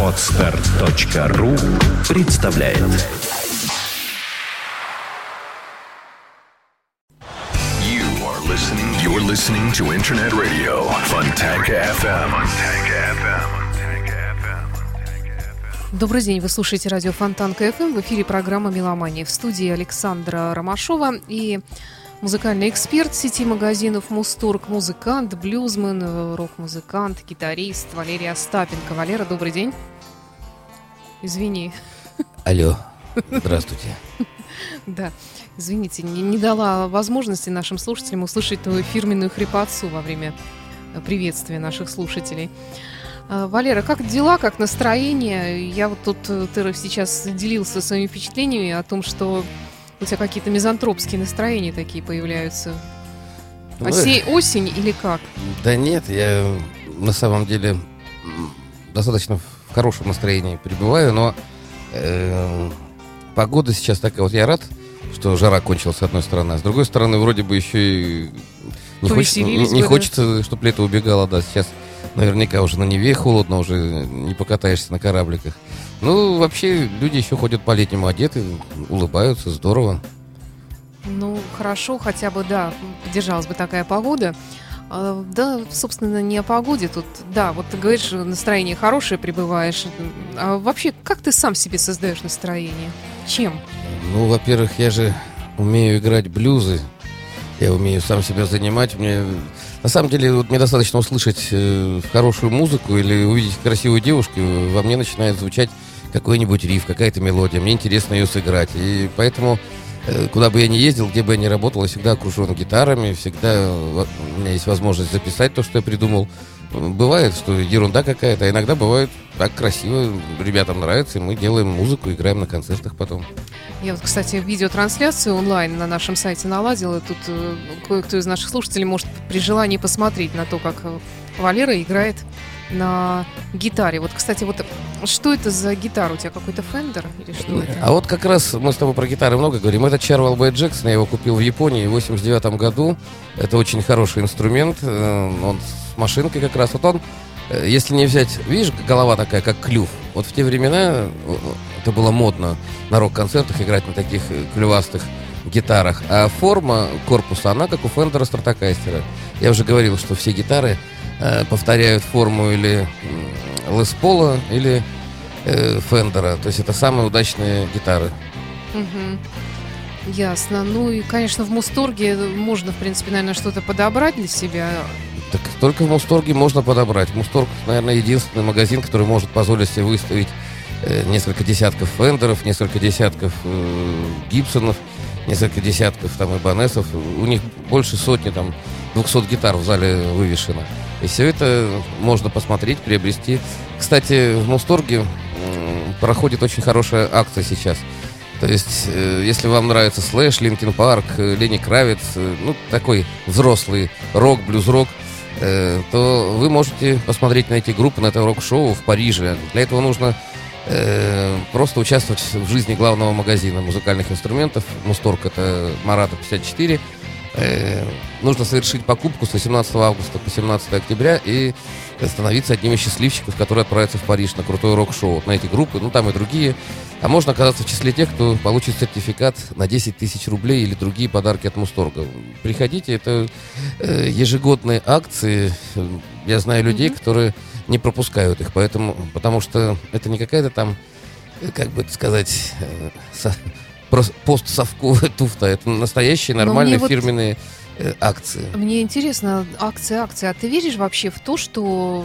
Отстар.ру представляет You are listening. You're listening to Internet Radio Fontanka FM. FM. Добрый день, вы слушаете радио Фонтанка ФМ. В эфире программа «Меломания». В студии Александра Ромашова и музыкальный эксперт сети магазинов «Мусторг», музыкант, блюзмен, э, рок-музыкант, гитарист Валерий Остапенко. Валера, добрый день. Извини. Алло, здравствуйте. Да, извините, не, не дала возможности нашим слушателям услышать твою фирменную хрипотцу во время приветствия наших слушателей. А, Валера, как дела, как настроение? Я вот тут, э, ты сейчас делился своими впечатлениями о том, что у тебя какие-то мизантропские настроения такие появляются. Ну, Осе- осень или как? Да нет, я на самом деле достаточно в хорошем настроении пребываю, но э, погода сейчас такая. Вот я рад, что жара кончилась с одной стороны, а с другой стороны вроде бы еще и не, хочется, не да? хочется, чтобы лето убегало, да, сейчас наверняка уже на Неве холодно, уже не покатаешься на корабликах. Ну, вообще, люди еще ходят по-летнему одеты, улыбаются, здорово. Ну, хорошо, хотя бы, да, поддержалась бы такая погода. А, Да, собственно, не о погоде тут. Да, вот ты говоришь, настроение хорошее, пребываешь. А вообще, как ты сам себе создаешь настроение? Чем? Ну, во-первых, я же умею играть блюзы. Я умею сам себя занимать. Мне на самом деле вот мне достаточно услышать э, хорошую музыку или увидеть красивую девушку, во мне начинает звучать какой-нибудь риф, какая-то мелодия. Мне интересно ее сыграть. И поэтому э, куда бы я ни ездил, где бы я ни работал, я всегда окружен гитарами, всегда у меня есть возможность записать то, что я придумал. Бывает, что ерунда какая-то, а иногда бывает так красиво, ребятам нравится, и мы делаем музыку, играем на концертах потом. Я вот, кстати, видеотрансляцию онлайн на нашем сайте наладила. Тут э, кое-кто из наших слушателей может при желании посмотреть на то, как э, Валера играет на гитаре. Вот, кстати, вот что это за гитара? У тебя какой-то Фендер или что это? А вот как раз мы с тобой про гитары много говорим. Это Charwell Bay Jackson, я его купил в Японии в 89 году. Это очень хороший инструмент, э, он с машинкой как раз. Вот он, э, если не взять, видишь, голова такая, как клюв. Вот в те времена э, это было модно на рок-концертах играть на таких э, клювастых гитарах. А форма корпуса, она как у Фендера Стратокастера. Я уже говорил, что все гитары э, повторяют форму или м, Лес Пола, или э, Фендера. То есть это самые удачные гитары. Ясно. Ну и, конечно, в Мусторге можно, в принципе, наверное, что-то подобрать для себя. Так только в Мусторге можно подобрать. Мусторг, наверное, единственный магазин, который может позволить себе выставить э, несколько десятков Фендеров, несколько десятков э, Гибсонов, несколько десятков там Ибанесов. У них больше сотни, там, 200 гитар в зале вывешено. И все это можно посмотреть, приобрести. Кстати, в Мусторге проходит очень хорошая акция сейчас. То есть, э, если вам нравится Слэш, Linkin Park, э, Ленни Кравиц, э, ну, такой взрослый рок, блюз-рок, то вы можете посмотреть на эти группы, на это рок-шоу в Париже. Для этого нужно просто участвовать в жизни главного магазина музыкальных инструментов. Мусторг это Марата 54. Э, нужно совершить покупку с 18 августа по 17 октября и становиться одним из счастливчиков, которые отправятся в Париж на крутое рок-шоу. На эти группы, ну там и другие. А можно оказаться в числе тех, кто получит сертификат на 10 тысяч рублей или другие подарки от Мусторга. Приходите, это э, ежегодные акции. Я знаю людей, которые не пропускают их, поэтому, потому что это не какая-то там, э, как бы это сказать, э, со- постсовковая туфта. Это настоящие Но нормальные вот- фирменные акции. Мне интересно, акция, акция. А ты веришь вообще в то, что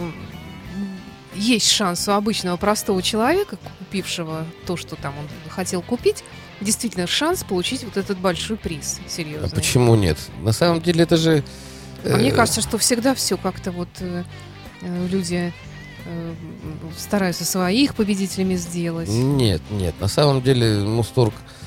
есть шанс у обычного простого человека, купившего то, что там он хотел купить, действительно шанс получить вот этот большой приз, А серьезно. почему нет? На самом деле это же... А мне э, кажется, что всегда все как-то вот э, э, люди э, стараются своих победителями сделать. Нет, нет. На самом деле Мусторг, э,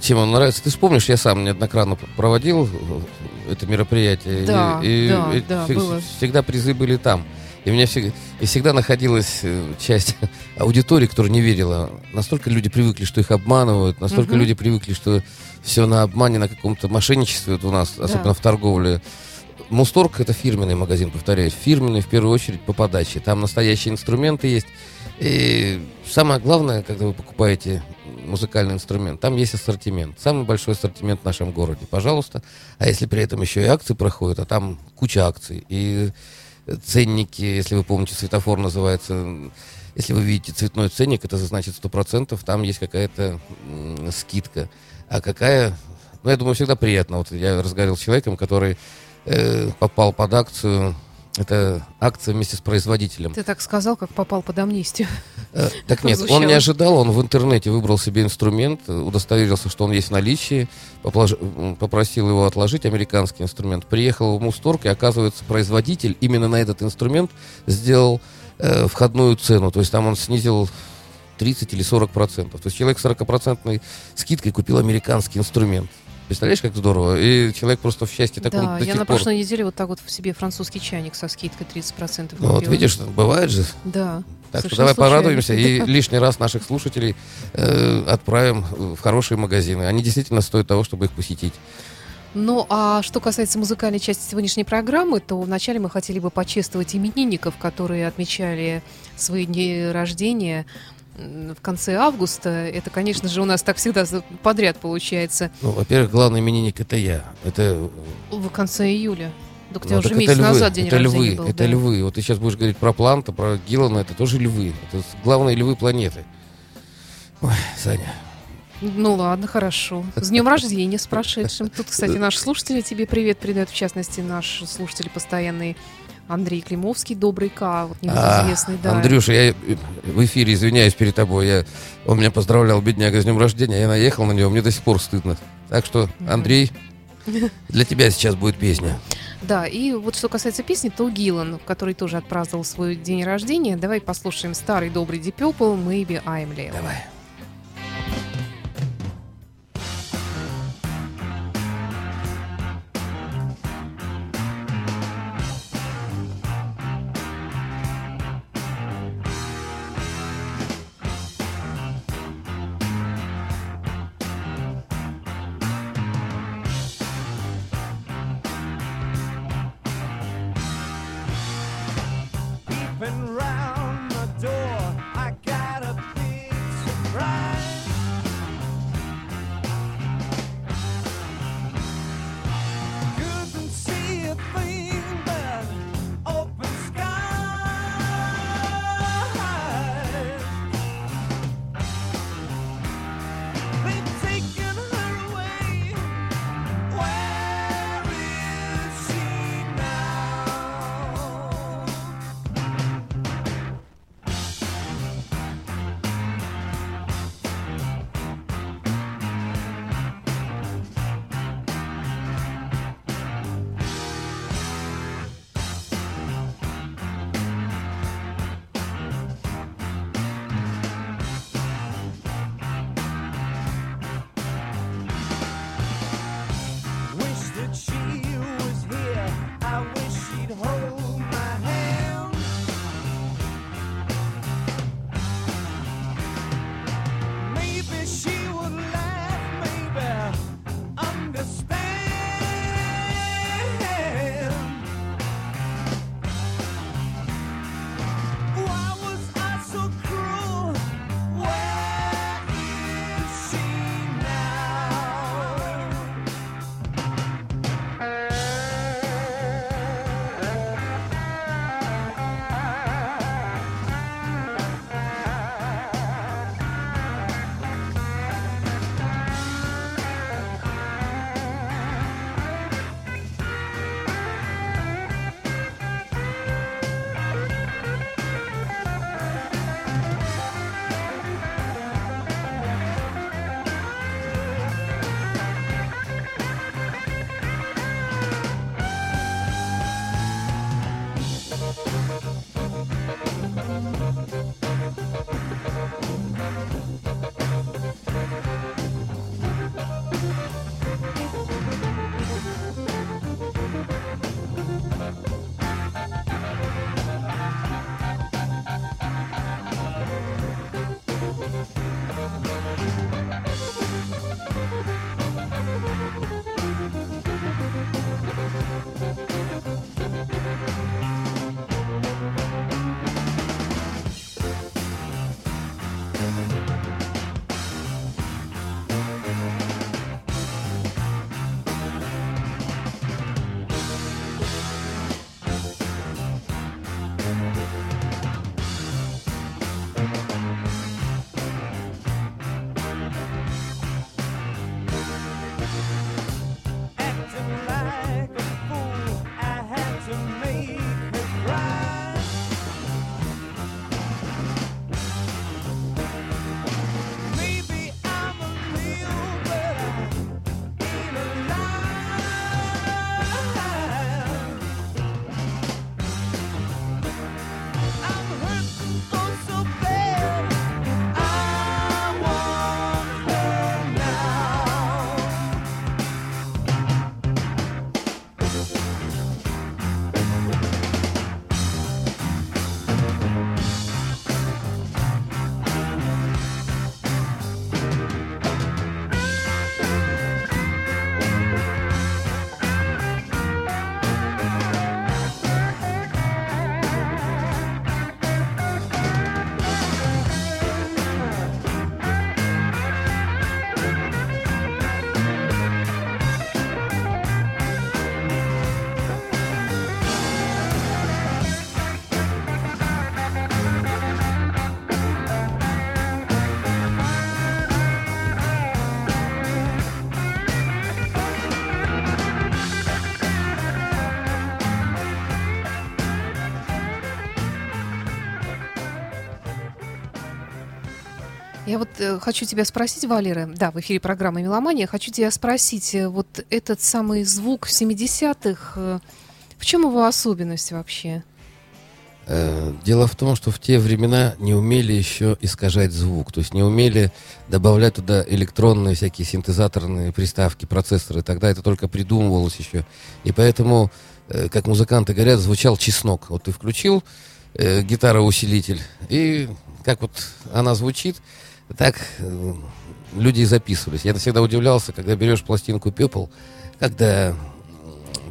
чем он нравится. Ты вспомнишь, я сам неоднократно проводил э, это мероприятие. Да, и, да, и да, всег- было. всегда призы были там. И у меня всегда, и всегда находилась э, часть аудитории, которая не верила. Настолько люди привыкли, что их обманывают, настолько Мгм. люди привыкли, что все на обмане, на каком-то мошенничестве вот у нас, особенно в торговле. Мусторг это фирменный магазин, повторяюсь. Фирменный в первую очередь по подаче. Там настоящие инструменты есть. И самое главное, когда вы покупаете музыкальный инструмент, там есть ассортимент. Самый большой ассортимент в нашем городе, пожалуйста. А если при этом еще и акции проходят, а там куча акций. И ценники, если вы помните, светофор называется. Если вы видите цветной ценник, это значит 100%, там есть какая-то скидка. А какая... Ну, я думаю, всегда приятно. Вот я разговаривал с человеком, который э, попал под акцию это акция вместе с производителем. Ты так сказал, как попал под амнистию. Э, так нет, он не ожидал, он в интернете выбрал себе инструмент, удостоверился, что он есть в наличии, попросил его отложить, американский инструмент. Приехал в Мусторг, и оказывается, производитель именно на этот инструмент сделал э, входную цену. То есть там он снизил 30 или 40 процентов. То есть человек с 40 процентной скидкой купил американский инструмент. Представляешь, как здорово? И человек просто в счастье таком Да, я на пор... прошлой неделе вот так вот в себе французский чайник со скидкой 30% Ну вот видишь, бывает же. Да. Так что давай порадуемся и лишний раз наших слушателей э, отправим в хорошие магазины. Они действительно стоят того, чтобы их посетить. Ну, а что касается музыкальной части сегодняшней программы, то вначале мы хотели бы почествовать именинников, которые отмечали свои дни рождения в конце августа. Это, конечно же, у нас так всегда подряд получается. Ну, во-первых, главный именинник это я. Это в конце июля. Так у тебя ну, уже месяц львы, назад день это рождения львы, был. Это да. львы. Вот ты сейчас будешь говорить про Планта, про Гиллана, это тоже львы. Это главные львы планеты. Ой, Саня. Ну ладно, хорошо. С днем рождения, с прошедшим. Тут, кстати, наш слушатель тебе привет передает, в частности, наш слушатель постоянный Андрей Климовский, добрый К, вот небезызвестный, а, да. Андрюша, я в эфире извиняюсь перед тобой. Я, он меня поздравлял, бедняга, с днем рождения. Я наехал на него, мне до сих пор стыдно. Так что, Андрей, для тебя сейчас будет песня. Да, и вот что касается песни, то Гиллан, который тоже отпраздновал свой день рождения. Давай послушаем старый добрый Deep Purple «Maybe I'm Leo». Давай. Хочу тебя спросить, Валера, да, в эфире программы «Меломания», хочу тебя спросить, э, вот этот самый звук 70-х, э, в чем его особенность вообще? Э, Дело в том, что в те времена не умели еще искажать звук, то есть не умели добавлять туда электронные всякие синтезаторные приставки, процессоры. Тогда это только придумывалось еще. И поэтому, э, как музыканты говорят, звучал чеснок. Вот ты включил э, гитара-усилитель, и как вот она звучит, так э, люди и записывались. Я всегда удивлялся, когда берешь пластинку People, когда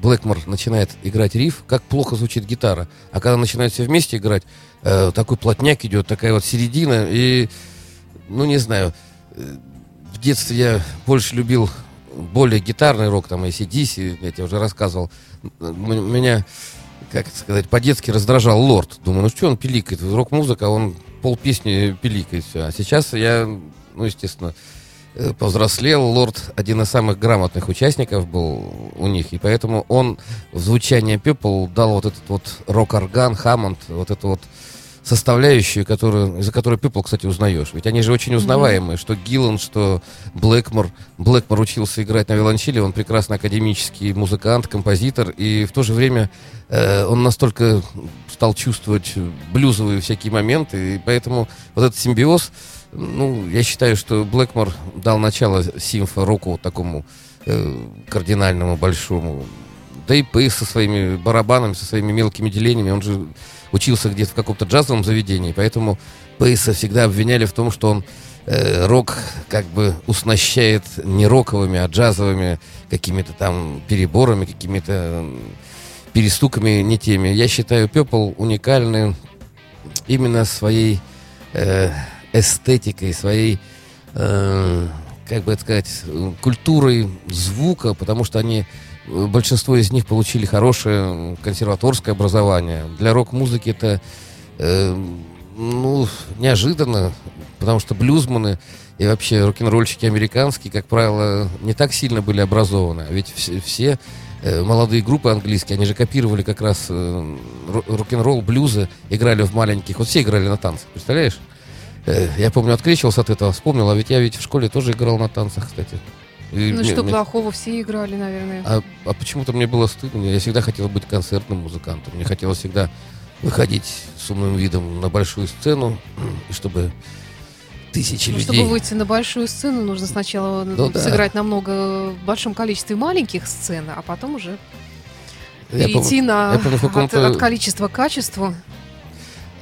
Блэкмор начинает играть риф, как плохо звучит гитара. А когда начинают все вместе играть, э, такой плотняк идет, такая вот середина. И, ну, не знаю, э, в детстве я больше любил более гитарный рок, там, ACDC, я тебе уже рассказывал. М- Меня, как сказать, по-детски раздражал Лорд. Думаю, ну что он пиликает? Рок-музыка, он пол песни пиликает все. А сейчас я, ну, естественно, э, повзрослел. Лорд один из самых грамотных участников был у них, и поэтому он в звучание People дал вот этот вот рок-орган, Хаммонд, вот эту вот составляющую, которую, из-за которой People, кстати, узнаешь. Ведь они же очень узнаваемые, что Гиллан, что Блэкмор. Блэкмор учился играть на виолончели, он прекрасный академический музыкант, композитор, и в то же время э, он настолько стал чувствовать блюзовые всякие моменты, и поэтому вот этот симбиоз, ну, я считаю, что Блэкмор дал начало симфо-року такому э, кардинальному, большому. Да и Пейс со своими барабанами, со своими мелкими делениями, он же учился где-то в каком-то джазовом заведении, поэтому Пейса всегда обвиняли в том, что он э, рок как бы уснащает не роковыми, а джазовыми какими-то там переборами, какими-то перестуками не теми. Я считаю Пепл уникальный именно своей э, эстетикой, своей, э, как бы сказать, культурой звука, потому что они, большинство из них получили хорошее консерваторское образование. Для рок-музыки это, э, ну, неожиданно, потому что блюзманы и вообще рок-н-ролльщики американские, как правило, не так сильно были образованы. А Ведь все, все э, молодые группы английские, они же копировали как раз э, ро- рок-н-ролл, блюзы, играли в маленьких, вот все играли на танцах, представляешь? Э, Я помню, открещивался от этого, вспомнил, а ведь я ведь в школе тоже играл на танцах, кстати. И Ну мне- что мне- плохого, все играли, наверное. а, а почему-то мне было стыдно. Я всегда хотел быть концертным музыкантом. Мне хотелось всегда выходить с умным видом на большую сцену, и чтобы тысячи Ну, людей... чтобы выйти на большую сцену, нужно сначала Ну да. сыграть намного в большом количестве маленьких сцен, а потом уже Я перейти помню- на я помню, от, от количества к качеству.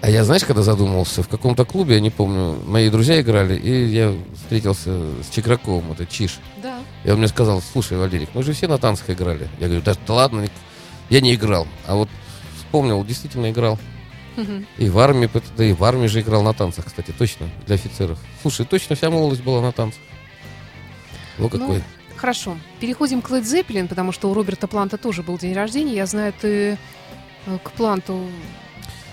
А я, знаешь, когда задумался, в каком-то клубе, я не помню, мои друзья играли, и я встретился с Чекраковым, это Чиш. Да. И он мне сказал, слушай, Валерик, мы же все на танцах играли. Я говорю, да, да ладно, я не играл. А вот вспомнил, действительно играл. И в армии, да и в армии же играл на танцах, кстати, точно, для офицеров. Слушай, точно вся молодость была на танцах. Ну, какой. Хорошо. Переходим к Led Zeppelin, потому что у Роберта Планта тоже был день рождения. Я знаю, ты э, к Планту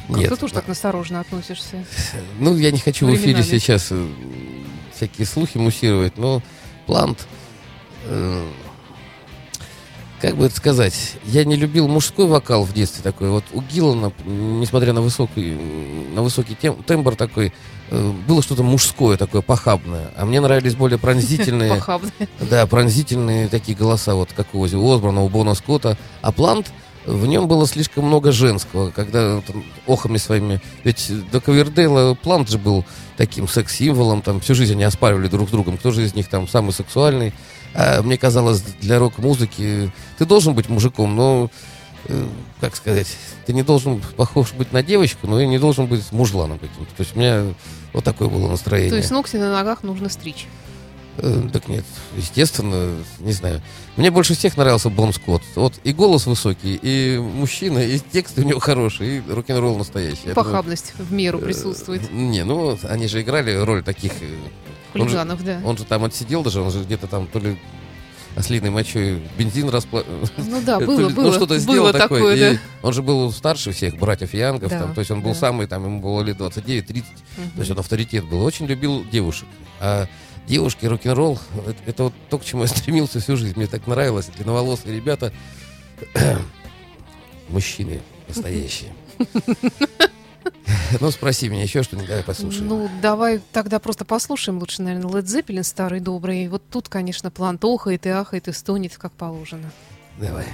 как-то Нет, тоже да. так настороженно относишься. Ну, я не хочу в эфире Временами. сейчас э, всякие слухи муссировать, но Плант, как бы это сказать, я не любил мужской вокал в детстве такой. Вот у Гиллана, несмотря на высокий, на высокий тем, тембр такой, э, было что-то мужское такое, похабное. А мне нравились более пронзительные, да, пронзительные такие голоса, вот как у Ози Осборна, у Бона Скотта. А Плант, в нем было слишком много женского, когда он охами своими... Ведь до Ковердейла Плант же был таким секс-символом, там всю жизнь они оспаривали друг с другом, кто же из них там самый сексуальный. А мне казалось, для рок-музыки ты должен быть мужиком, но, э, как сказать, ты не должен похож быть на девочку, но и не должен быть мужланом каким-то. То есть у меня вот такое было настроение. То есть ногти на ногах нужно стричь. Э, Так нет, естественно, не знаю. Мне больше всех нравился Бон Скотт. Вот и голос высокий, и мужчина, и тексты у него хорошие, и рок-н-ролл настоящий. Думаю, Похабность в меру присутствует. э, Не, ну, они же играли роль таких... э, он же- Хулиганов, да. Он же там отсидел даже, он же где-то там то ли ослиной мочой бензин распла... Ну да, было, ли- было. ну, что-то сделал было такое. такое, да. Он же был старше всех братьев Янгов, Да, там, то есть он был да. самый, там, ему было лет 29-30, Мгм. то есть он авторитет был. Очень любил девушек. А девушки, рок-н-ролл, это, это вот то, к чему я стремился всю жизнь. Мне так нравилось. Длинноволосые ребята, мужчины настоящие. Ну, спроси меня еще что-нибудь, давай послушаем. Ну, давай тогда просто послушаем лучше, наверное, Led Zeppelin старый добрый. Вот тут, конечно, плант охает и ахает и стонет, как положено. Давай.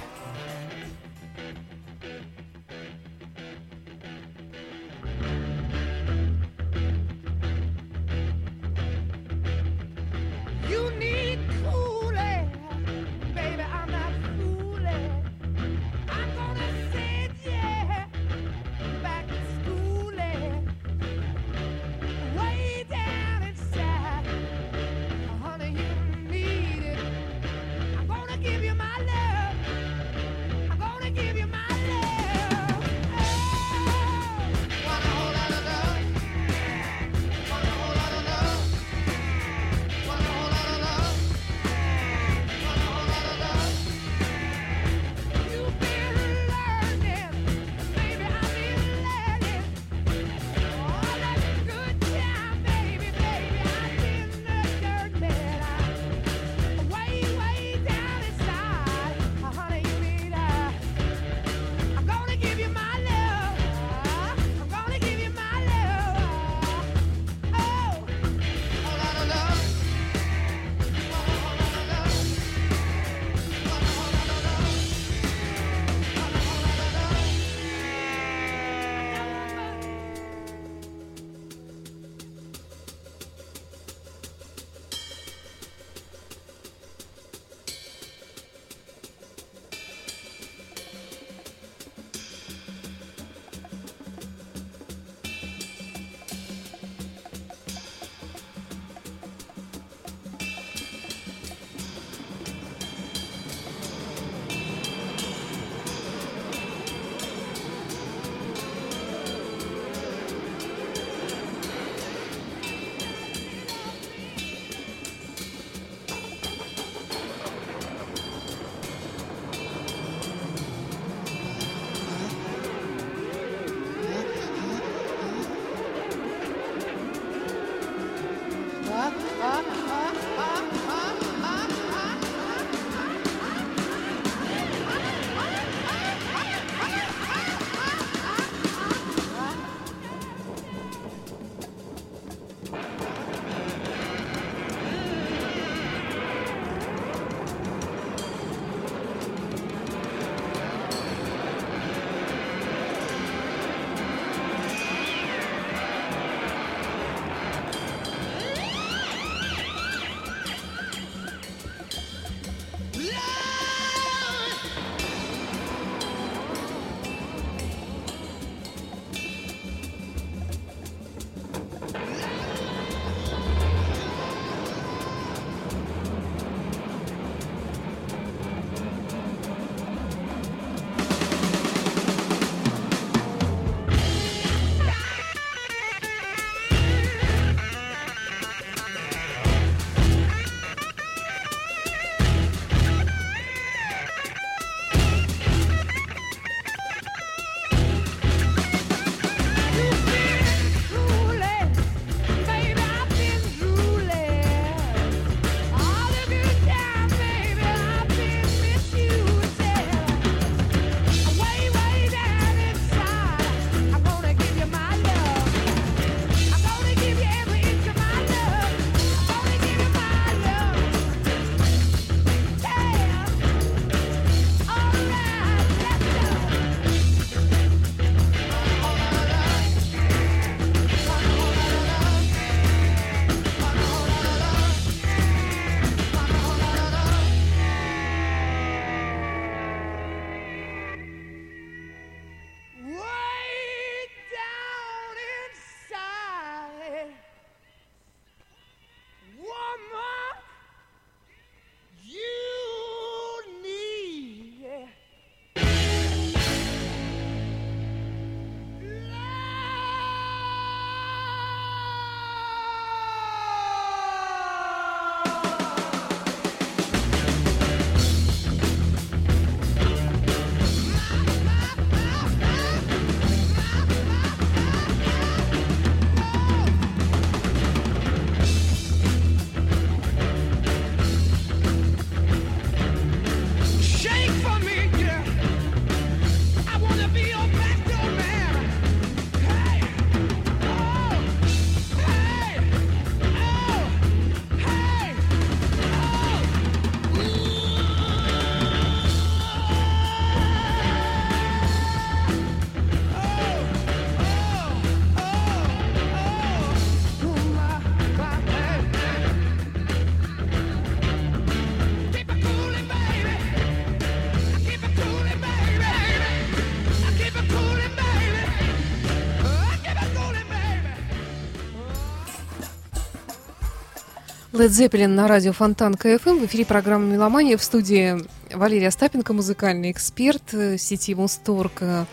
Led Zeppelin на радио Фонтан КФМ. В эфире программа «Меломания». В студии Валерия Остапенко, музыкальный эксперт э, сети Мусторг, э,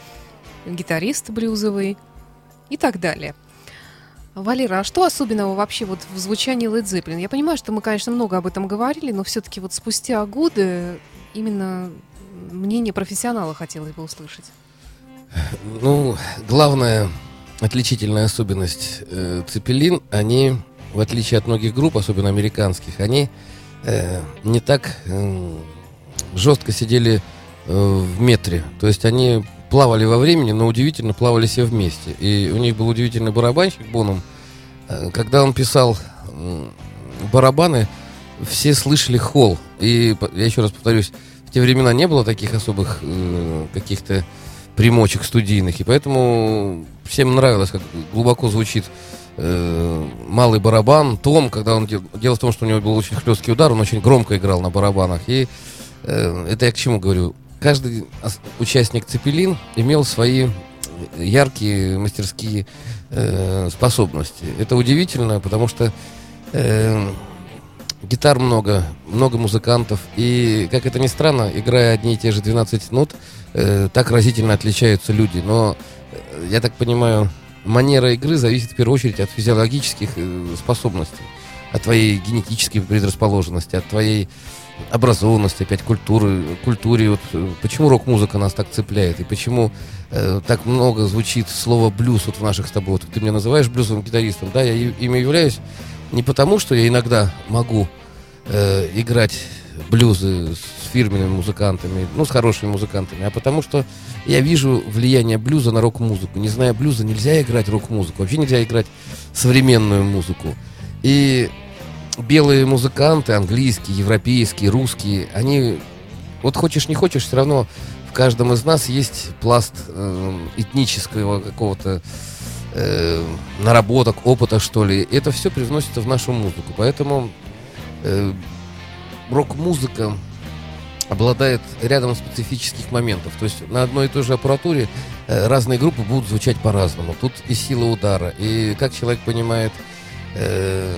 гитарист блюзовый и так далее. Валера, а что особенного вообще вот в звучании Led Zeppelin? Я понимаю, что мы, конечно, много об этом говорили, но все-таки вот спустя годы именно мнение профессионала хотелось бы услышать. Ну, главная отличительная особенность э, Цепелин, они, в отличие от многих групп, особенно американских, они э, не так э, жестко сидели э, в метре. То есть они плавали во времени, но удивительно плавали все вместе. И у них был удивительный барабанщик Боном. Э, Когда он писал м, барабаны, все слышали холл. И я еще раз повторюсь, в те времена не было таких особых э, каких-то примочек студийных, и поэтому всем нравилось, как глубоко звучит э, малый барабан, том, когда он дел- дело в том, что у него был очень хлесткий удар, он очень громко играл на барабанах, и э, это я к чему говорю? Каждый участник Цепелин имел свои яркие мастерские э, способности. Это удивительно, потому что э, гитар много, много музыкантов, и, как это ни странно, играя одни и те же 12 нот, э, так разительно отличаются люди. Но, э, я так понимаю, манера игры зависит в первую очередь от физиологических э, способностей, от твоей генетической предрасположенности, от твоей образованности, опять культуры, культуре. Вот, э, почему рок-музыка нас так цепляет, и почему э, так много звучит слово блюз вот в наших с тобой. Вот ты меня называешь блюзовым гитаристом, да, я ими являюсь не потому, что я иногда могу э, играть блюзы фирменными музыкантами, ну, с хорошими музыкантами, а потому что я вижу влияние блюза на рок-музыку. Не зная блюза, нельзя играть рок-музыку, вообще нельзя играть современную музыку. И белые музыканты, английские, европейские, русские, они, вот хочешь не хочешь, все равно в каждом из нас есть пласт э, этнического какого-то э, наработок, опыта, что ли. Это все привносится в нашу музыку. Поэтому э, рок-музыка обладает рядом специфических моментов. То есть на одной и той же аппаратуре э, разные группы будут звучать по-разному. Тут и сила удара, и как человек понимает э,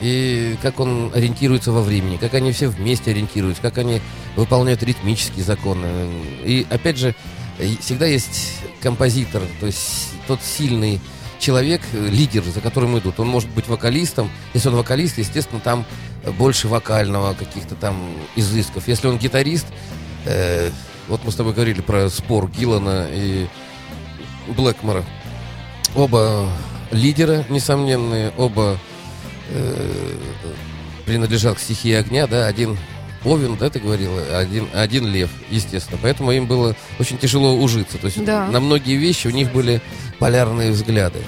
и как он ориентируется во времени, как они все вместе ориентируются, как они выполняют ритмические законы. И опять же, всегда есть композитор, то есть тот сильный человек, э, лидер, за которым идут. Он может быть вокалистом. Если он вокалист, естественно, там э, больше вокального каких-то там изысков. Если он гитарист, э, вот мы с тобой говорили про спор Гиллана и Блэкмора. Оба лидера, несомненные, оба э, принадлежат к стихии огня, да, один Овен, да, ты говорила, один, один лев, естественно. Поэтому им было очень тяжело ужиться. То есть Да. на многие вещи у них были полярные взгляды.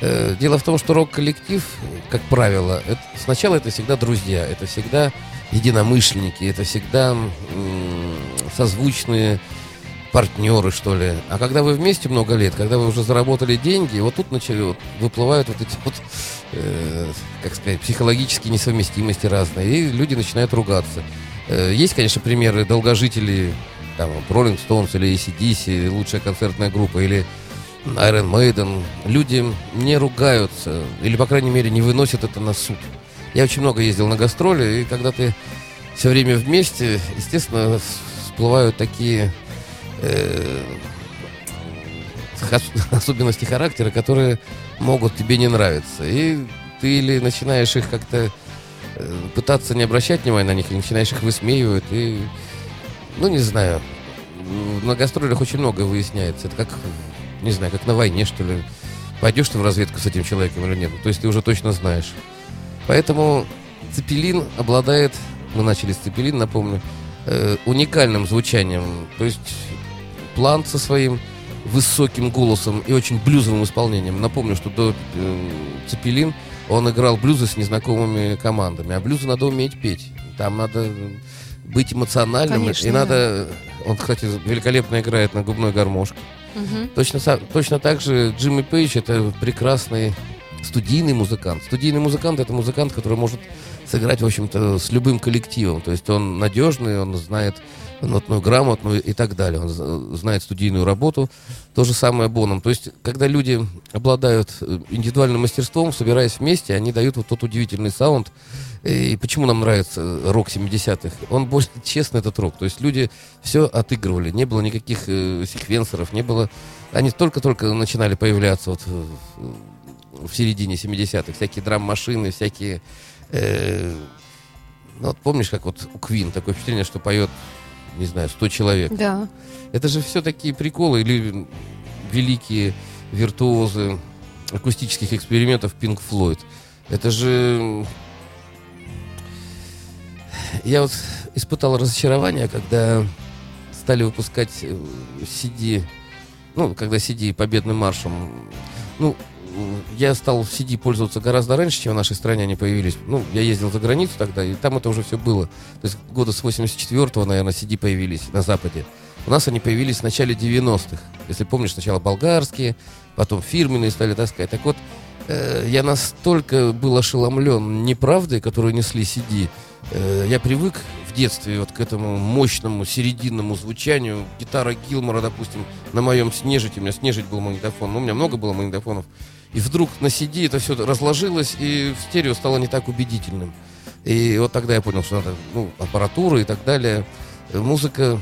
Э, Дело в том, что рок-коллектив, как правило, это, сначала это всегда друзья, это всегда единомышленники, это всегда м, созвучные партнеры, что ли. А когда вы вместе много лет, когда вы уже заработали деньги, вот тут начали, вот, выплывают вот эти вот, э, как сказать, психологические несовместимости разные, и люди начинают ругаться. Э, есть, конечно, примеры долгожителей, там, Rolling Stones или ACDC, лучшая концертная группа, или Iron Maiden. Люди не ругаются, или, по крайней мере, не выносят это на суд. Я очень много ездил на гастроли, и когда ты все время вместе, естественно, всплывают такие э, особенности характера, которые могут тебе не нравиться. И ты или начинаешь их как-то пытаться не обращать внимания на них, и начинаешь их высмеивать, и, ну, не знаю, на гастролях очень много выясняется. Это как, не знаю, как на войне, что ли. Пойдешь ты в разведку с этим человеком или нет? То есть ты уже точно знаешь. Поэтому Цепелин обладает, мы начали с Цепелин, напомню, э, уникальным звучанием. То есть Плант со своим высоким голосом и очень блюзовым исполнением. Напомню, что до э, Цепелин он играл блюзы с незнакомыми командами. А блюзы надо уметь петь. Там надо быть эмоциональным. Конечно, и да. надо... Он, кстати, великолепно играет на губной гармошке. Мгм. Точно, точно так же Джимми Пейдж это прекрасный студийный музыкант. Студийный музыкант это музыкант, который может сыграть, в общем-то, с любым коллективом. То есть он надежный, он знает нотную грамотную и так далее. Он знает студийную работу. То же самое Боном. То есть, когда люди обладают э, индивидуальным мастерством, собираясь вместе, они дают вот тот удивительный саунд. И почему нам нравится э, рок 70-х? Он более честный, этот рок. То есть люди все отыгрывали. Не было никаких э, секвенсоров, не было... Они только-только начинали появляться вот э, в середине 70-х. Всякие драм-машины, всякие... э, ну, вот помнишь, как вот у Квин такое впечатление, что поет, не знаю, 100 человек. Да. Это же все такие приколы или великие виртуозы акустических экспериментов Pink Floyd. Это же... Я вот испытал разочарование, когда стали выпускать э, CD, ну, когда CD победным маршем. Ну, я стал CD пользоваться гораздо раньше, чем в нашей стране они появились. Ну, я ездил за границу тогда, и там это уже все было. То есть года с 84-го, наверное, CD появились на Западе. У нас они появились в начале 90-х. Если помнишь, сначала болгарские, потом фирменные стали таскать. Так вот, э, я настолько был ошеломлен неправдой, которую несли CD. Э, я привык в детстве вот к этому мощному серединному звучанию. Гитара Гилмора, допустим, на моем снежите. У меня снежить был магнитофон. Ну, у меня много было магнитофонов. И вдруг на CD это все разложилось, и в стерео стало не так убедительным. И вот тогда я понял, что надо, ну, аппаратура и так далее. Э, Музыка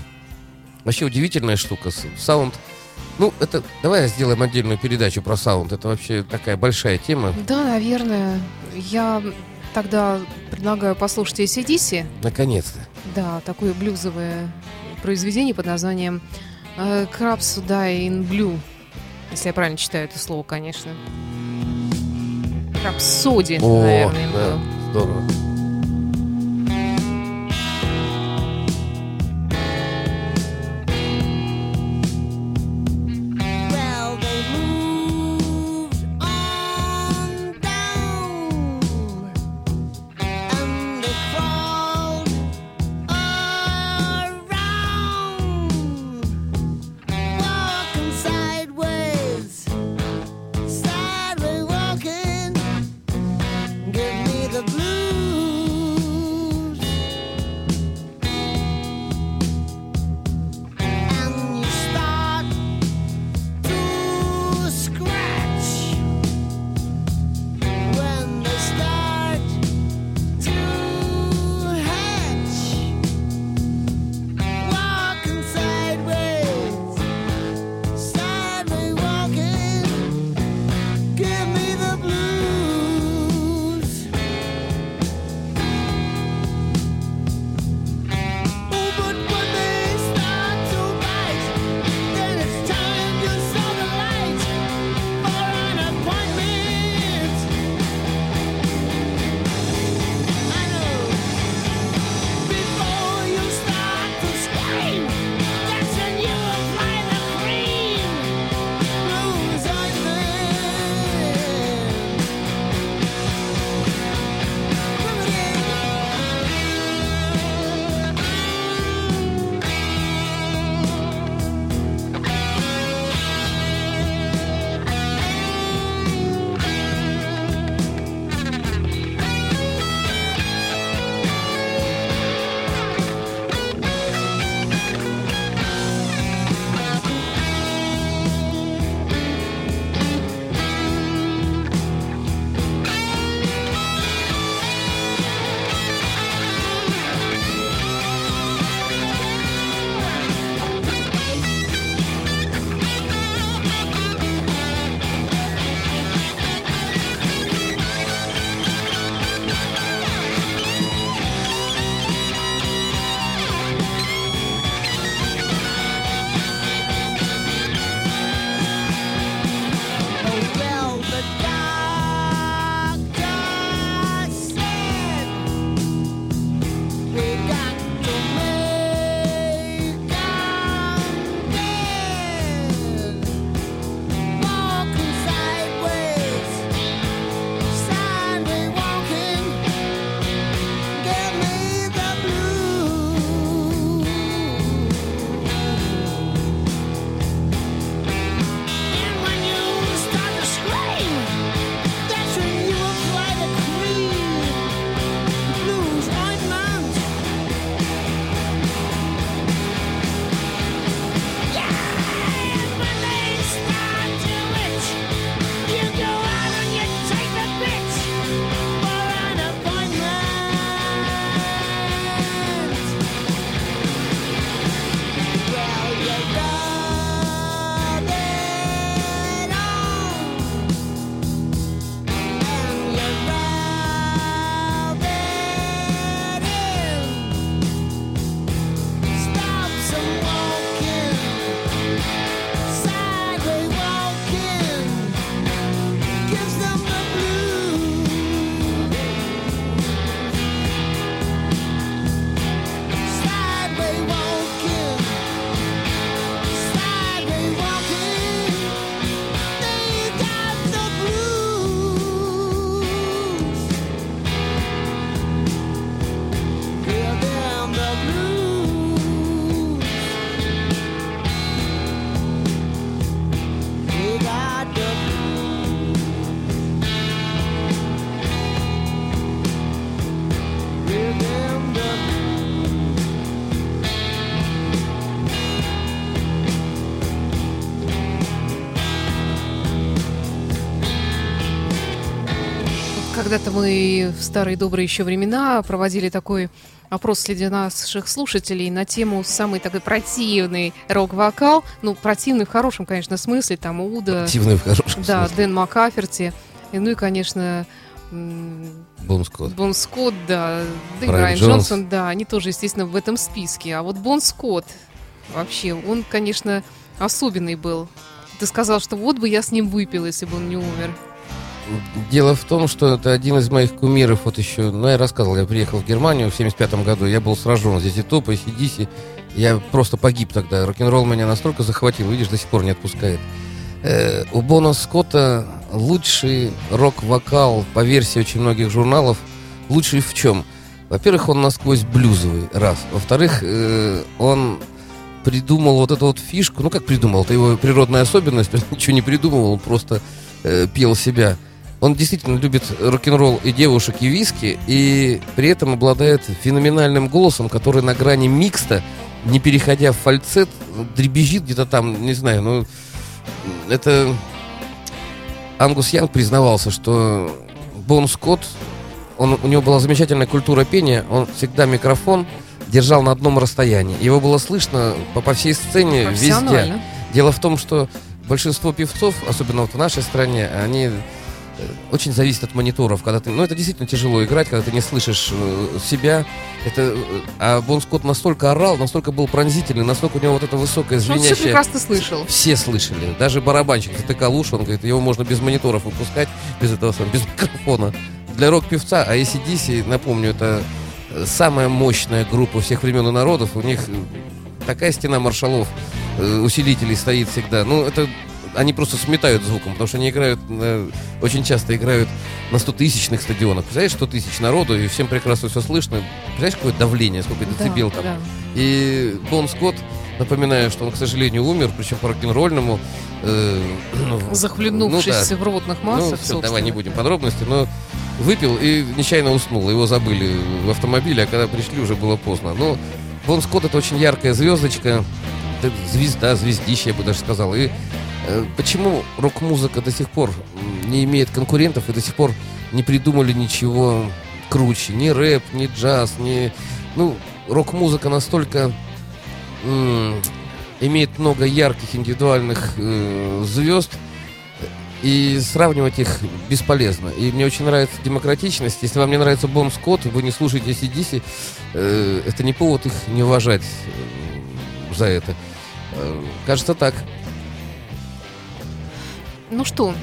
Вообще удивительная штука. Саунд. Ну, это. Давай сделаем отдельную передачу про саунд. Это вообще такая большая тема. Да, наверное. Я тогда предлагаю послушать ACDC. Наконец-то. Да, такое блюзовое произведение под названием Crabs Die in Blue. Если я правильно читаю это слово, конечно. Крапсоди, О, наверное, да, было. здорово. Когда-то мы в старые добрые еще времена проводили такой опрос среди наших слушателей на тему самый такой противный рок-вокал. Ну, противный в хорошем, конечно, смысле. Там Уда, Активный в хорошем да, смысле. Дэн Маккаферти. И, ну и, конечно, Бон Скотт. Бон Скотт, да, да и Брайан Брайан Джонс. Джонсон, да, они тоже, естественно, в этом списке. А вот Бон Скотт вообще, он, конечно, особенный был. Ты сказал, что вот бы я с ним выпил, если бы он не умер. Дело в том, что это один из моих кумиров, вот еще, ну, я рассказывал, я приехал в Германию в 75 году, я был сражен здесь и топ, и CDC, я просто погиб тогда, рок-н-ролл меня настолько захватил, видишь, до сих пор не отпускает. Э, у Бона Скотта лучший рок-вокал по версии очень многих журналов, лучший в чем? Во-первых, он насквозь блюзовый, раз. Во-вторых, э, он придумал вот эту вот фишку, ну как придумал, это его природная особенность, он ничего не придумывал, он просто э, пел себя. Он действительно любит рок-н-ролл и девушек, и виски, и при этом обладает феноменальным голосом, который на грани микста, не переходя в фальцет, дребезжит где-то там, не знаю, ну, это... Ангус Янг признавался, что Бон Скотт, он, у него была замечательная культура пения, он всегда микрофон держал на одном расстоянии. Его было слышно по, по всей сцене, везде. Дело в том, что большинство певцов, особенно вот в нашей стране, они очень зависят от мониторов, когда ты, ну это действительно тяжело играть, когда ты не слышишь э, себя. Это, э, а Бон Скотт настолько орал, настолько был пронзительный, настолько у него вот это высокое Он все звенящее. прекрасно слышал. Все слышали, даже барабанщик затыкал уши, он говорит, его можно без мониторов выпускать, без этого самого, без микрофона. Для рок-певца, а ACDC, напомню, это э, самая мощная группа всех времен и народов, у них э, такая стена маршалов, усилителей стоит всегда, ну это они просто сметают звуком, потому что они играют, на- очень часто играют на 100-тысячных стадионах. Представляешь, 100 тысяч народу, и всем прекрасно все слышно. Представляешь, какое давление, сколько децибел Да, там. да. И Бон Скотт, напоминаю, что он, к сожалению, умер, причем по рок-н-ролльному. э, ну, Захлебнувшись ну да. в рвотных Ну, массах, всё, давай собственно. не будем подробности, но выпил и нечаянно уснул. Его забыли в автомобиле, а когда пришли, уже было поздно. Ну, Бон Скотт это очень яркая звездочка, звезда, звездище, я бы даже сказал. И э, почему рок-музыка до сих пор не имеет конкурентов и до сих пор не придумали ничего круче? Ни рэп, ни джаз, ни... Ну, рок-музыка настолько имеет много ярких индивидуальных э, звезд, и сравнивать их бесполезно. И мне очень нравится демократичность. Если вам не нравится Бон Скотт, вы не слушаете ACDC, э, это не повод их не уважать э, за это. Э, кажется так. Ну что,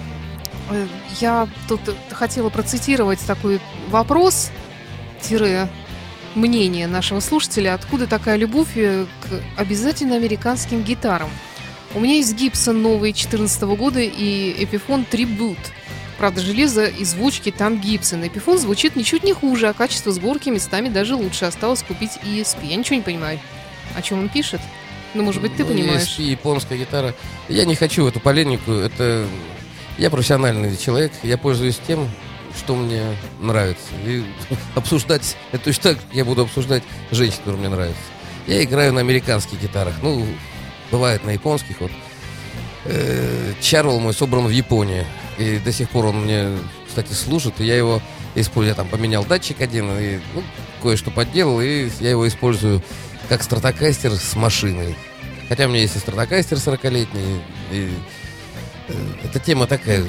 э, я тут хотела процитировать такой вопрос, тире мнение нашего слушателя, откуда такая любовь э, к обязательно американским гитарам. У меня есть Гибсон новый 14 года и Эпифон Трибут. Правда, железо и звучки там Гибсон. Эпифон звучит ничуть не хуже, а качество сборки местами даже лучше. Осталось купить ESP. Я ничего не понимаю. О чем он пишет? Ну, может быть, ты Ну, понимаешь. ESP, японская гитара. Я не хочу эту полемику. Это я профессиональный человек. Я пользуюсь тем, что мне нравится. И обсуждать это точно так, я буду обсуждать женщин, которые мне нравятся. Я играю на американских гитарах. Ну, бывает на японских. Вот. Э, Чарвел мой собран в Японии. И до сих пор он мне, кстати, служит. И я его использую. Я там поменял датчик один и ну, кое-что подделал. И я его использую как стратокастер с машиной. Хотя у меня есть и стратокастер 40-летний. И, э, эта тема такая.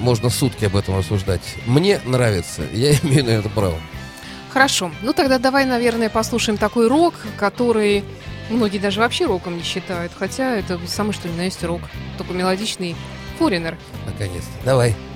Можно сутки об этом обсуждать. Мне нравится. Я имею на это право. Хорошо. Ну тогда давай, наверное, послушаем такой рок, который многие даже вообще роком не считают. Хотя это самый что ни на есть рок. Только мелодичный форинер. Наконец-то. Давай. I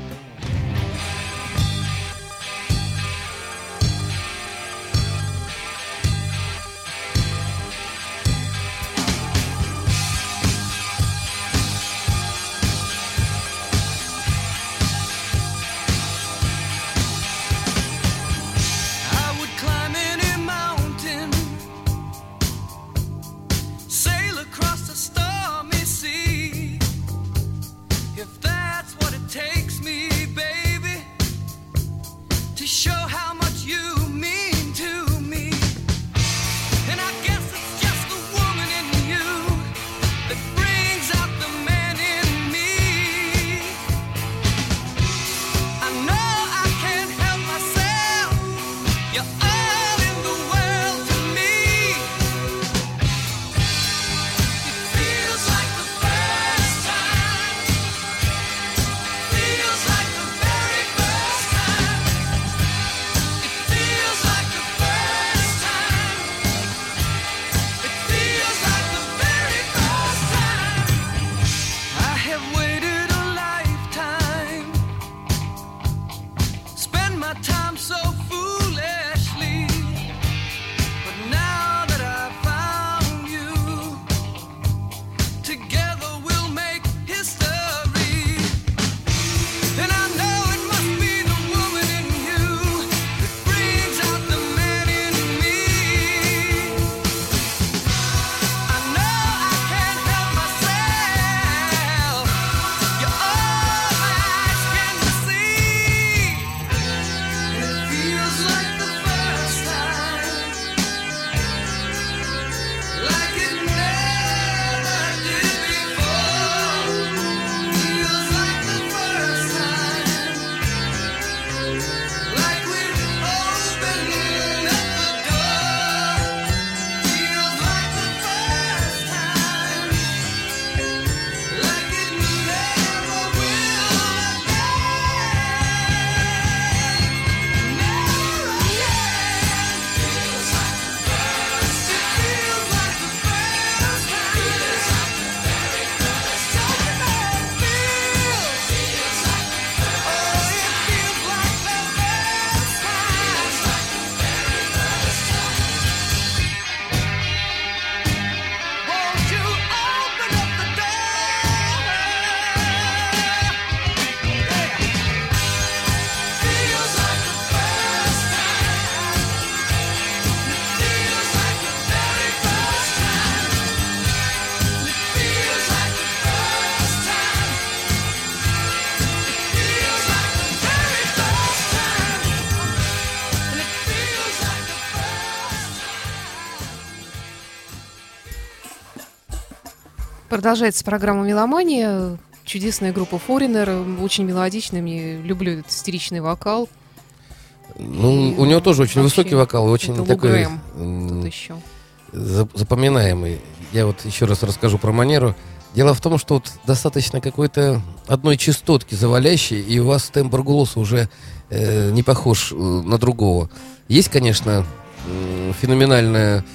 Продолжается программа «Меломания». Чудесная группа Foreigner, очень мелодичная, мне люблю этот истеричный вокал. Ну, у него тоже очень высокий вокал, и очень такой Тут еще. за- запоминаемый. Я вот еще раз расскажу про манеру. Дело в том, что вот достаточно какой-то одной частотки завалящей, и у вас тембр голоса уже э, не похож э, на другого. Есть, конечно, м, феноменальная...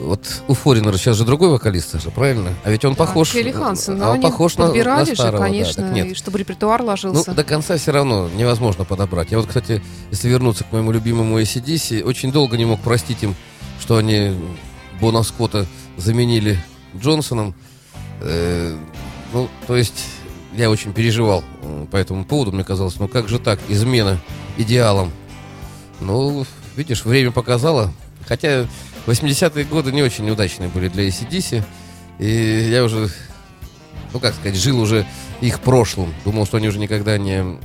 Вот у Форинера сейчас же другой вокалист, Саша, правильно? А ведь он похож... Келли Хансен, а но он похож на, на старого, же, да. конечно, Так нет, и чтобы репертуар ну, ложился. до конца все равно невозможно подобрать. Я вот, кстати, если вернуться к моему любимому ACDC, очень долго не мог простить им, что они Бона Скотта заменили Джонсоном. Э, ну, то есть, я очень переживал м, по этому поводу. Мне казалось, ну как же так, измена идеалам. Ну, видишь, время показало. Хотя 80-е годы не очень удачные были для ACDC. И я уже ну как сказать, жил уже их прошлым. Думал, что они уже никогда не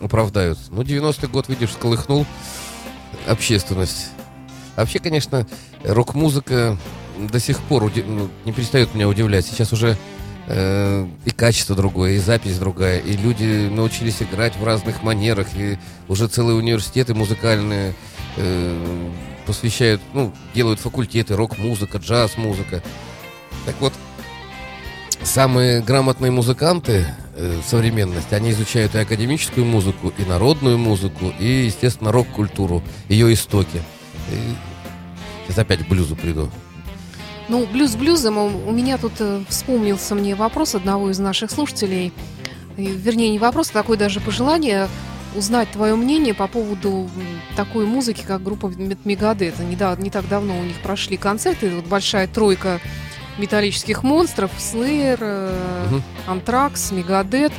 оправдаются. Ну, 90-й год, видишь, сколыхнул общественность. Вообще, конечно, рок-музыка до сих пор уди- ну, не перестает меня удивлять. Сейчас уже э, и качество другое, и запись другая, и люди научились играть в разных манерах, и уже целые университеты музыкальные э, посвящают, ну, делают факультеты, рок-музыка, джаз-музыка. Так вот, самые грамотные музыканты э, современности, они изучают и академическую музыку, и народную музыку, и, естественно, рок-культуру, ее истоки. И Сейчас опять к блюзу приду. Ну, блюз блюзом у меня тут э, вспомнился мне вопрос одного из наших слушателей. И, Вернее, не вопрос, а такое даже пожелание узнать твое мнение по поводу такой музыки, как группа Мегадет. Не, да- не так давно у них прошли концерты. Вот большая тройка металлических монстров. Слеер, Мгм. Антракс, Мегадет.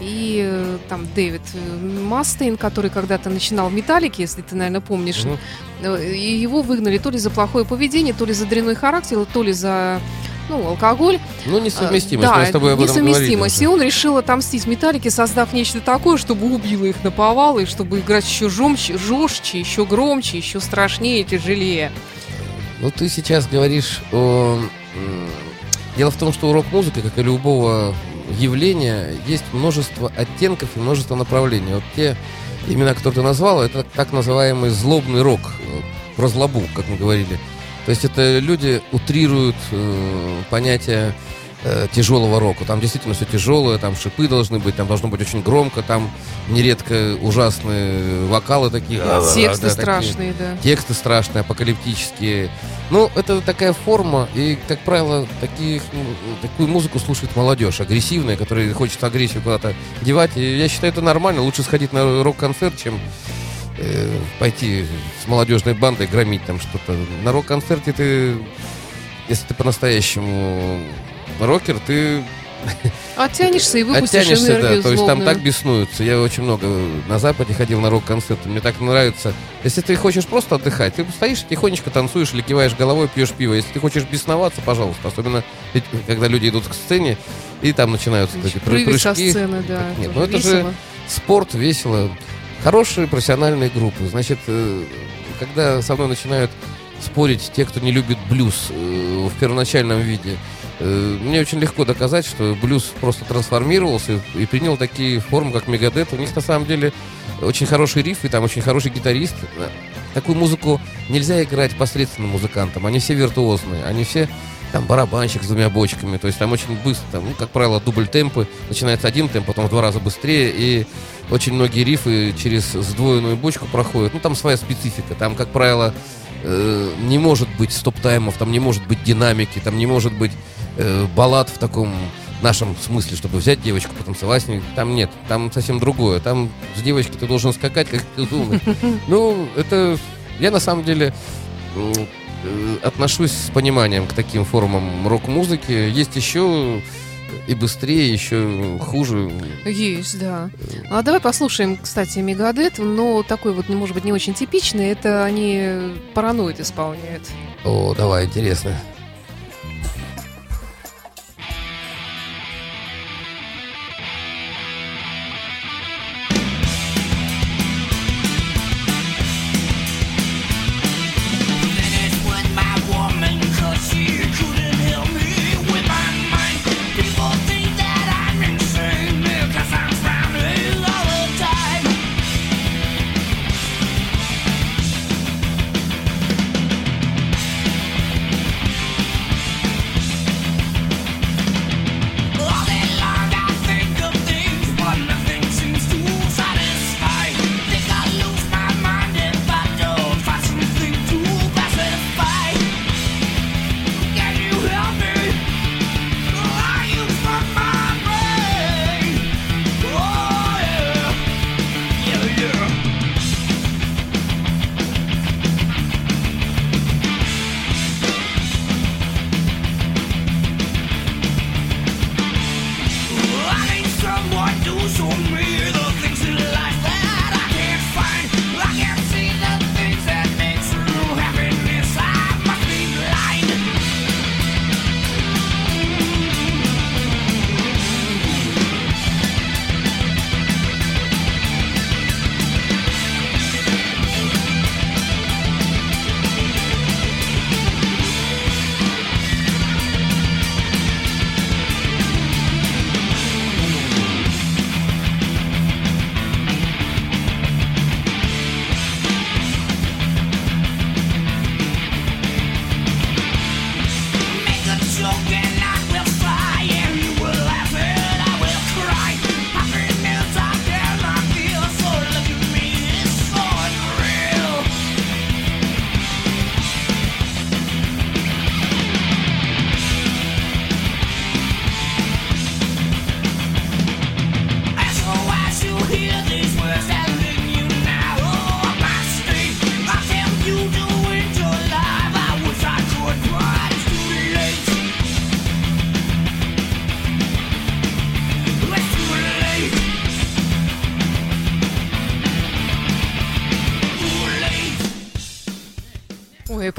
И э, там Дэвид э, Мастейн, который когда-то начинал в Металлике, если ты, наверное, помнишь. Э, И его выгнали то ли за плохое поведение, то ли за дрянной характер, то ли за ну, алкоголь. Ну, несовместимость. А, Мы с тобой об этом несовместимость. И он решил отомстить Металлике, создав нечто такое, чтобы убило их на повал, и чтобы играть еще жестче, жестче, еще громче, еще страшнее, тяжелее. Ну, ты сейчас говоришь о... Дело в том, что у рок-музыки, как и любого явления, есть множество оттенков и множество направлений. Вот те имена, которые ты назвал, это так называемый злобный рок, э, про злобу, как мы говорили. То есть это люди утрируют э, понятие э, тяжелого рока. Там действительно все тяжелое, там шипы должны быть, там должно быть очень громко, там нередко ужасные вокалы такие. Тексты да, такие. страшные, да. Тексты страшные, апокалиптические. Ну, это такая форма, и, как правило, таких, ну, такую музыку слушает молодежь, агрессивная, которая хочет агрессию куда-то девать. И я считаю, это нормально. Лучше сходить на рок-концерт, чем э, пойти с молодежной бандой громить там что-то. На рок-концерте ты, если ты по-настоящему рокер, ты Оттянешься и выпустишь Оттянешься, энергию да, то есть там так беснуются. Я очень много на Западе ходил на рок-концерты, мне так нравится. Если ты хочешь просто отдыхать, ты стоишь тихонечко танцуешь или киваешь головой, пьешь пиво. Если ты хочешь бесноваться, пожалуйста, особенно когда люди идут к сцене, и там начинаются эти пры- Прыгать со прыжки. сцены, да. Нет, ну это же спорт, весело. Хорошие профессиональные группы. Значит, э, когда со мной начинают спорить те, кто не любит блюз э, в первоначальном виде, э, мне очень легко доказать, что блюз просто трансформировался и, принял такие формы, как Мегадет. У них на самом деле очень хороший риф, и там очень хороший гитарист. Такую музыку нельзя играть посредственным музыкантам. Они все виртуозные, они все там барабанщик с двумя бочками, то есть там очень быстро, там, ну, как правило, дубль темпы, начинается один темп, потом в два раза быстрее, и очень многие рифы через сдвоенную бочку проходят. Ну, там своя специфика, там, как правило, э, не может быть стоп-таймов, там не может быть динамики, там не может быть э, баллад в таком нашем смысле, чтобы взять девочку, потанцевать с ней. Там нет, там совсем другое. Там с девочкой ты должен скакать, как ты думаешь. Ну, это... Я на самом деле отношусь с пониманием к таким формам рок-музыки. Есть еще и быстрее, еще хуже. Есть, да. А давай послушаем, кстати, Мегадет, но такой вот, может быть, не очень типичный. Это они параноид исполняют. О, давай, интересно.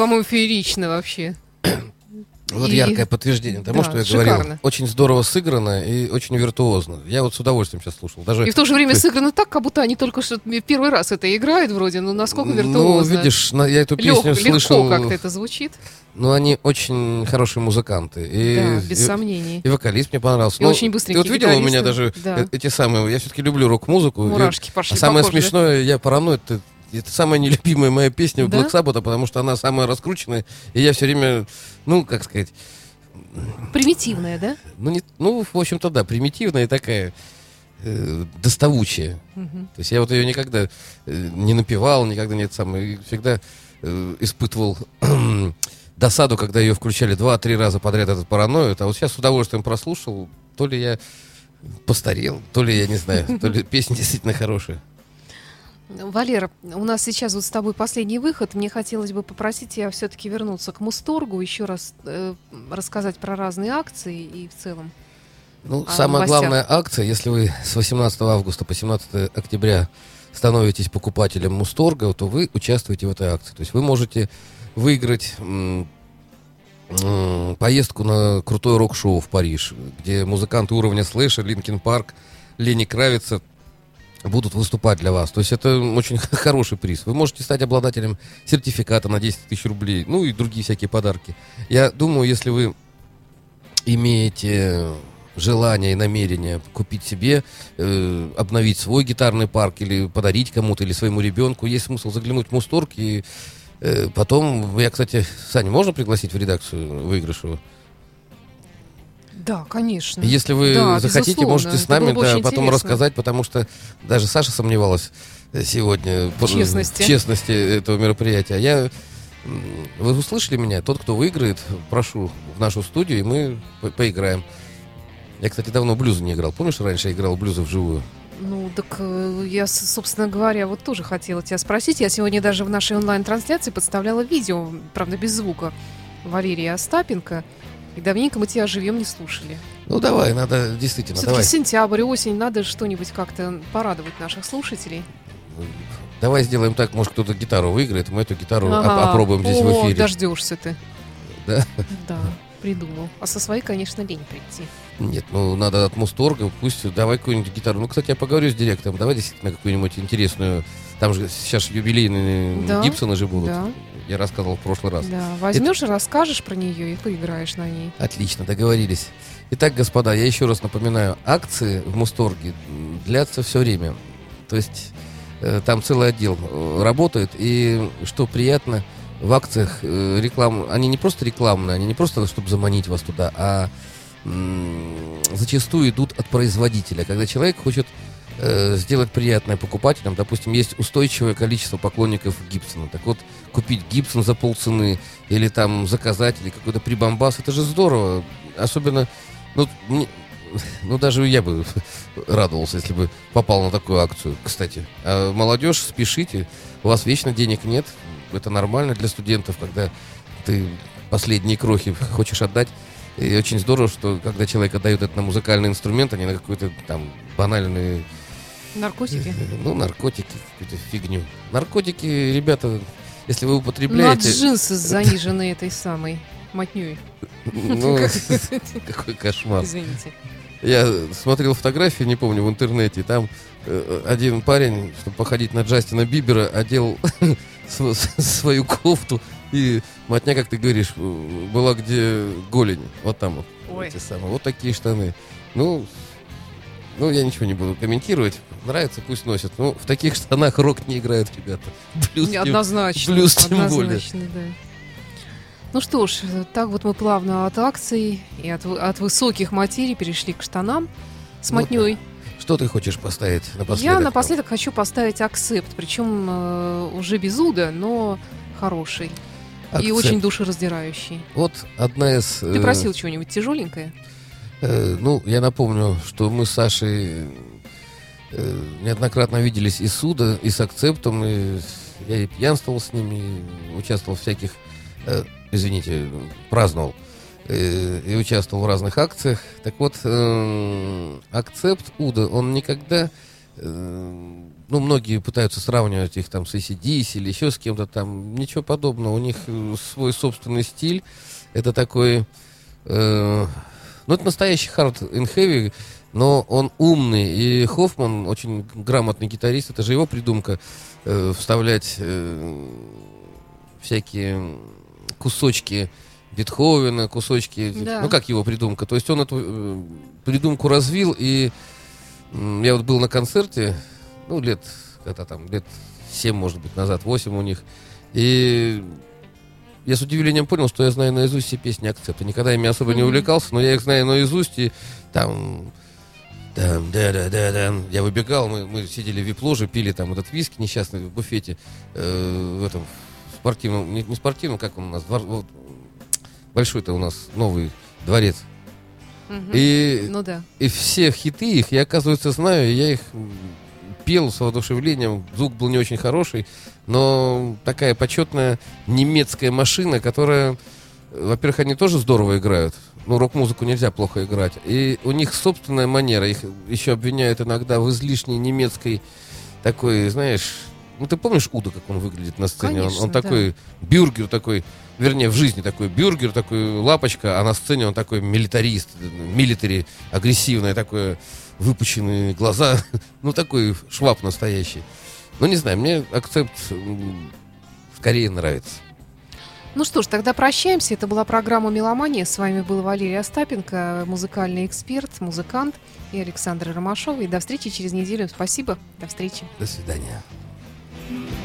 По-моему, феерично вообще. Вот И- яркое подтверждение тому, Да, что я шикарно. говорил. Очень здорово сыграно и очень виртуозно. Я вот с удовольствием сейчас слушал. Даже И в то же время сыграно так, как будто они только что первый раз это играют вроде, ну насколько Ну, виртуозно. видишь, на- я эту песню легко слышал. как-то это звучит. Ну, они очень хорошие музыканты. И, да, без и- сомнений. И вокалист мне понравился. И Ну, очень Ты быстренький вот видела у меня даже Да. э- эти самые... Я все-таки люблю рок-музыку. И- Мурашки пошли а самое по коже, да? смешное, я параноид. Это, это самая нелюбимая моя песня Да? Black Sabbath, потому что она самая раскрученная. И я все время, ну, как сказать, Примитивная, да? ну, не, ну в общем-то, да, примитивная такая э, доставучая. Мгм. То есть я вот ее никогда э, не напевал, никогда нет самое, и всегда э, испытывал досаду, когда ее включали два-три раза подряд этот параноид, а вот сейчас с удовольствием прослушал, то ли я постарел, то ли я не знаю, то ли песня действительно хорошая. Валера, у нас сейчас вот с тобой последний выход. Мне хотелось бы попросить тебя все-таки вернуться к Мусторгу, еще раз э, рассказать про разные акции и в целом. Ну, самая новостях? главная акция, если вы с 18 августа по 17 октября становитесь покупателем Мусторга, то вы участвуете в этой акции. То есть вы можете выиграть м, м, поездку на крутое рок-шоу в Париж, где музыканты уровня Слэша, Linkin Park, Лени Кравица будут выступать для вас. То есть это очень хороший приз. Вы можете стать обладателем сертификата на 10 тысяч рублей, ну и другие всякие подарки. Я думаю, если вы имеете желание и намерение купить себе, э, обновить свой гитарный парк или подарить кому-то или своему ребенку, есть смысл заглянуть в Мусторг и э, потом, я, кстати, Саня, можно пригласить в редакцию выигрыша? Да, конечно. Если вы Да, захотите, безусловно. можете с нами да, потом интересно. рассказать, потому что даже Саша сомневалась э, сегодня В честности. в честности этого мероприятия. А Я, вы услышали меня? Тот, кто выиграет, прошу в нашу студию, и мы по- поиграем. Я, кстати, давно блюзы не играл. Помнишь, раньше я играл блюзы вживую? Ну, так э, я, собственно говоря, вот тоже хотела тебя спросить. Я сегодня даже в нашей онлайн-трансляции подставляла видео, правда, без звука, Валерия Остапенко. И давненько мы тебя живем не слушали. Ну, давай, надо, действительно, Все-таки давай. сентябрь, осень, надо что-нибудь как-то порадовать наших слушателей. Давай сделаем так, может, кто-то гитару выиграет, мы эту гитару Ага. опробуем здесь в О, эфире. дождешься ты. Да? Да, придумал. А со своей, конечно, лень прийти. Нет, ну надо от Мусторга, пусть давай какую-нибудь гитару. Ну, кстати, я поговорю с директором, давай действительно какую-нибудь интересную. Там же сейчас юбилейные Да, Гибсоны же будут. Да, Я рассказывал в прошлый раз. да. Возьмешь и расскажешь про нее и поиграешь на ней. Отлично, договорились. Итак, господа, я еще раз напоминаю, акции в Мусторге длятся все время. То есть э, там целый отдел э, работает, и что приятно, в акциях э, реклам, они не просто рекламные, они не просто, чтобы заманить вас туда, а зачастую идут от производителя. Когда человек хочет э, сделать приятное покупателям, допустим, есть устойчивое количество поклонников Гибсона. Так вот, купить Гибсон за полцены или там заказать, или какой-то прибамбас, это же здорово. Особенно, ну, мне- ну даже я бы радовался, если бы попал на такую акцию, кстати. А молодежь, спешите, у вас вечно денег нет, это нормально для студентов, когда ты последние крохи хочешь отдать. И очень здорово, что когда человек отдает это на музыкальный инструмент, а не на какой-то там банальный Наркотики? ну, наркотики, какую-то фигню. Наркотики, ребята, если вы На употребляете... джинсы занижены этой самой мотней. Ну, какой кошмар. Извините. Я смотрел фотографии, не помню, в интернете, там э, один парень, чтобы походить на Джастина Бибера, одел св- свою кофту, и мотня, как ты говоришь, э, была где голень, вот там вот. Ой. Эти самые, вот такие штаны. Ну, ну, я ничего не буду комментировать. Нравится, пусть носят. Ну, в таких штанах рок не играют, ребята. Тем- Однозначно. плюс тем более. Да. Ну что ж, так вот мы плавно от акций и от, от высоких материй перешли к штанам с Ну, мотней. Что ты хочешь поставить напоследок? Я напоследок хочу поставить акцепт, причем э, уже без уда, но хороший и Акцепт. очень душераздирающий. Вот одна из... Ты э, просил чего-нибудь тяжеленькое? Э, ну, я напомню, что мы с Сашей э, неоднократно виделись и с Суда, и с Акцептом, и я и пьянствовал с ними, и участвовал в всяких, э, извините, праздновал, и участвовал в разных акциях. Так вот, Акцепт Уда, он никогда ну, многие пытаются сравнивать их там с ACDC или еще с кем-то там. Ничего подобного. У них свой собственный стиль. Это такой... ну, это настоящий hard and heavy, но он умный. И Хоффман очень грамотный гитарист. Это же его придумка э, вставлять э, всякие кусочки Бетховена, кусочки... Да. Ну, как его придумка? То есть он эту э, придумку развил, и м, я вот был на концерте, ну, лет, когда там, лет 7, может быть, назад, 8 у них, и я с удивлением понял, что я знаю наизусть все песни акцепта. Никогда ими особо не увлекался, но я их знаю наизусть, и там... Там, да, да, да, да. Я выбегал, мы, мы сидели в вип-ложе, пили там этот виски несчастный в буфете, э, в этом спортивном, не, не спортивном, как он у нас, двор- вот, большой-то у нас новый дворец. Мгм. И, Ну да. и все хиты их я, оказывается, знаю, и я их пел с воодушевлением, звук был не очень хороший, но такая почетная немецкая машина, которая, во-первых, они тоже здорово играют, ну, рок-музыку нельзя плохо играть, и у них собственная манера, их еще обвиняют иногда в излишней немецкой такой, знаешь, ну, ты помнишь Уда, как он выглядит на сцене? Он- он, Конечно, да. такой бюргер такой, вернее, в жизни такой бюргер, такой лапочка, а на сцене он такой милитарист, милитари, агрессивный, такой выпученные глаза, ну, такой шваб настоящий. Ну, не знаю, мне акцепт скорее нравится. Ну что ж, тогда прощаемся. Это была программа «Меломания». С вами был Валерий Остапенко, музыкальный эксперт, музыкант и Александр Ромашов. И до встречи через неделю. Спасибо. До встречи. До свидания. You